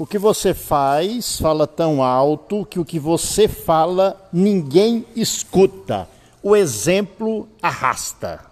O que você faz fala tão alto que o que você fala ninguém escuta. O exemplo arrasta.